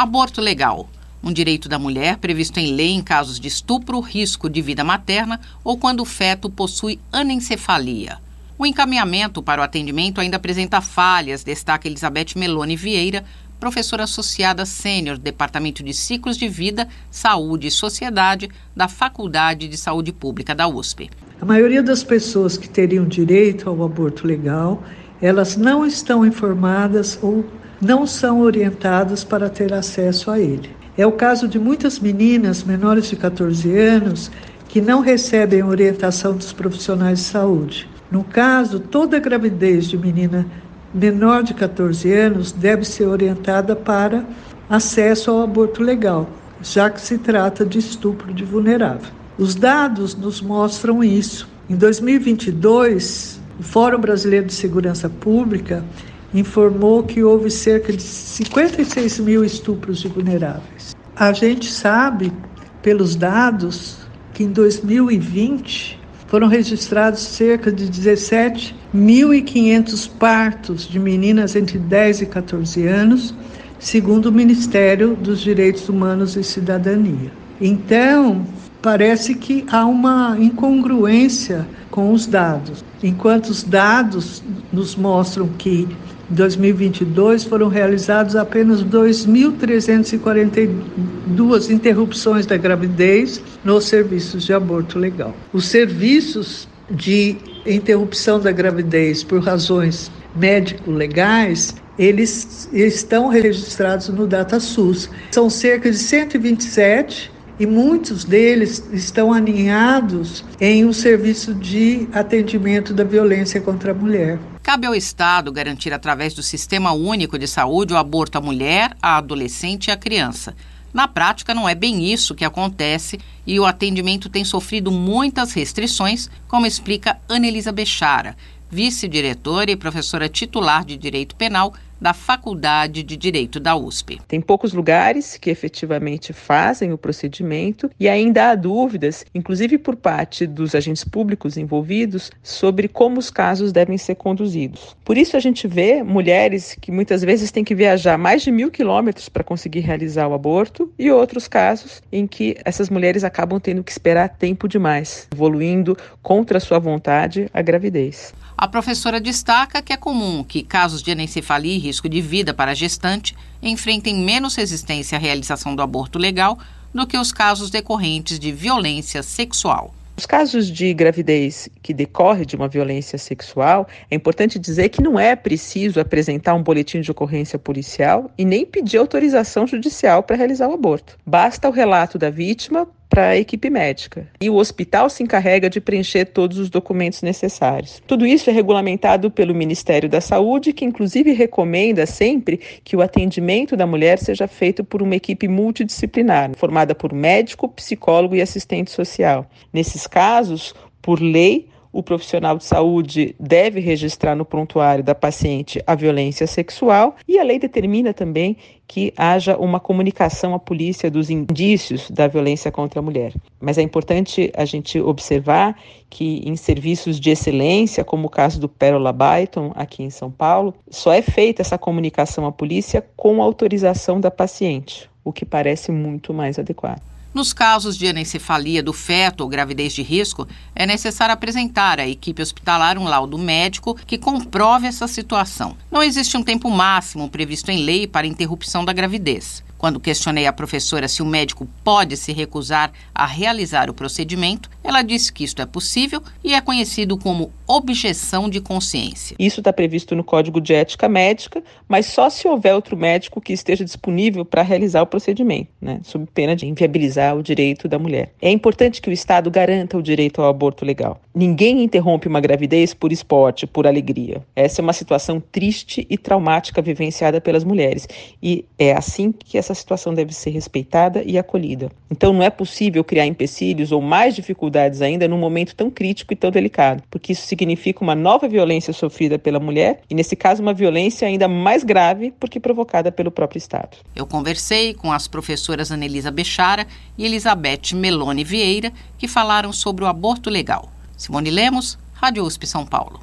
Aborto legal. Um direito da mulher previsto em lei em casos de estupro, risco de vida materna ou quando o feto possui anencefalia. O encaminhamento para o atendimento ainda apresenta falhas, destaca Elizabeth Meloni Vieira, professora associada sênior Departamento de Ciclos de Vida, Saúde e Sociedade da Faculdade de Saúde Pública da USP. A maioria das pessoas que teriam direito ao aborto legal, elas não estão informadas ou não são orientadas para ter acesso a ele. É o caso de muitas meninas menores de 14 anos que não recebem orientação dos profissionais de saúde. No caso, toda gravidez de menina menor de 14 anos deve ser orientada para acesso ao aborto legal, já que se trata de estupro de vulnerável. Os dados nos mostram isso. Em 2022, o Fórum Brasileiro de Segurança Pública informou que houve cerca de 56 mil estupros de vulneráveis. A gente sabe, pelos dados, que em 2020 foram registrados cerca de 17.500 partos de meninas entre 10 e 14 anos, segundo o Ministério dos Direitos Humanos e Cidadania. Então, parece que há uma incongruência com os dados. Enquanto os dados nos mostram que em 2022 foram realizados apenas 2.342 interrupções da gravidez nos serviços de aborto legal. Os serviços de interrupção da gravidez por razões médico-legais, eles estão registrados no DataSUS. São cerca de 127 e muitos deles estão aninhados em um serviço de atendimento da violência contra a mulher. Cabe ao Estado garantir, através do Sistema Único de Saúde, o aborto à mulher, à adolescente e à criança. Na prática, não é bem isso que acontece e o atendimento tem sofrido muitas restrições, como explica Anelisa Bechara, vice-diretora e professora titular de Direito Penal da Faculdade de Direito da USP. Tem poucos lugares que efetivamente fazem o procedimento e ainda há dúvidas, inclusive por parte dos agentes públicos envolvidos, sobre como os casos devem ser conduzidos. Por isso a gente vê mulheres que muitas vezes têm que viajar mais de mil quilômetros para conseguir realizar o aborto e outros casos em que essas mulheres acabam tendo que esperar tempo demais, evoluindo contra sua vontade a gravidez. A professora destaca que é comum que casos de anencefalia e risco de vida para a gestante enfrentem menos resistência à realização do aborto legal do que os casos decorrentes de violência sexual. Os casos de gravidez que decorre de uma violência sexual, é importante dizer que não é preciso apresentar um boletim de ocorrência policial e nem pedir autorização judicial para realizar o aborto. Basta o relato da vítima para a equipe médica. E o hospital se encarrega de preencher todos os documentos necessários. Tudo isso é regulamentado pelo Ministério da Saúde, que inclusive recomenda sempre que o atendimento da mulher seja feito por uma equipe multidisciplinar, formada por médico, psicólogo e assistente social. Nesses casos, por lei, o profissional de saúde deve registrar no prontuário da paciente a violência sexual e a lei determina também que haja uma comunicação à polícia dos indícios da violência contra a mulher. Mas é importante a gente observar que em serviços de excelência, como o caso do Pérola Byton, aqui em São Paulo, só é feita essa comunicação à polícia com autorização da paciente, o que parece muito mais adequado. Nos casos de anencefalia do feto ou gravidez de risco, é necessário apresentar à equipe hospitalar um laudo médico que comprove essa situação. Não existe um tempo máximo previsto em lei para interrupção da gravidez. Quando questionei a professora se o médico pode se recusar a realizar o procedimento, ela disse que isto é possível e é conhecido como objeção de consciência. Isso está previsto no Código de Ética Médica, mas só se houver outro médico que esteja disponível para realizar o procedimento, né, sob pena de inviabilizar o direito da mulher. É importante que o Estado garanta o direito ao aborto legal. Ninguém interrompe uma gravidez por esporte, por alegria. Essa é uma situação triste e traumática vivenciada pelas mulheres, e é assim que essa situação deve ser respeitada e acolhida. Então, não é possível criar empecilhos ou mais dificuldades ainda num momento tão crítico e tão delicado, porque isso significa uma nova violência sofrida pela mulher e, nesse caso, uma violência ainda mais grave porque provocada pelo próprio Estado. Eu conversei com as professoras Anelisa Bechara e Elizabeth Meloni Vieira, que falaram sobre o aborto legal. Simone Lemos, Rádio USP São Paulo.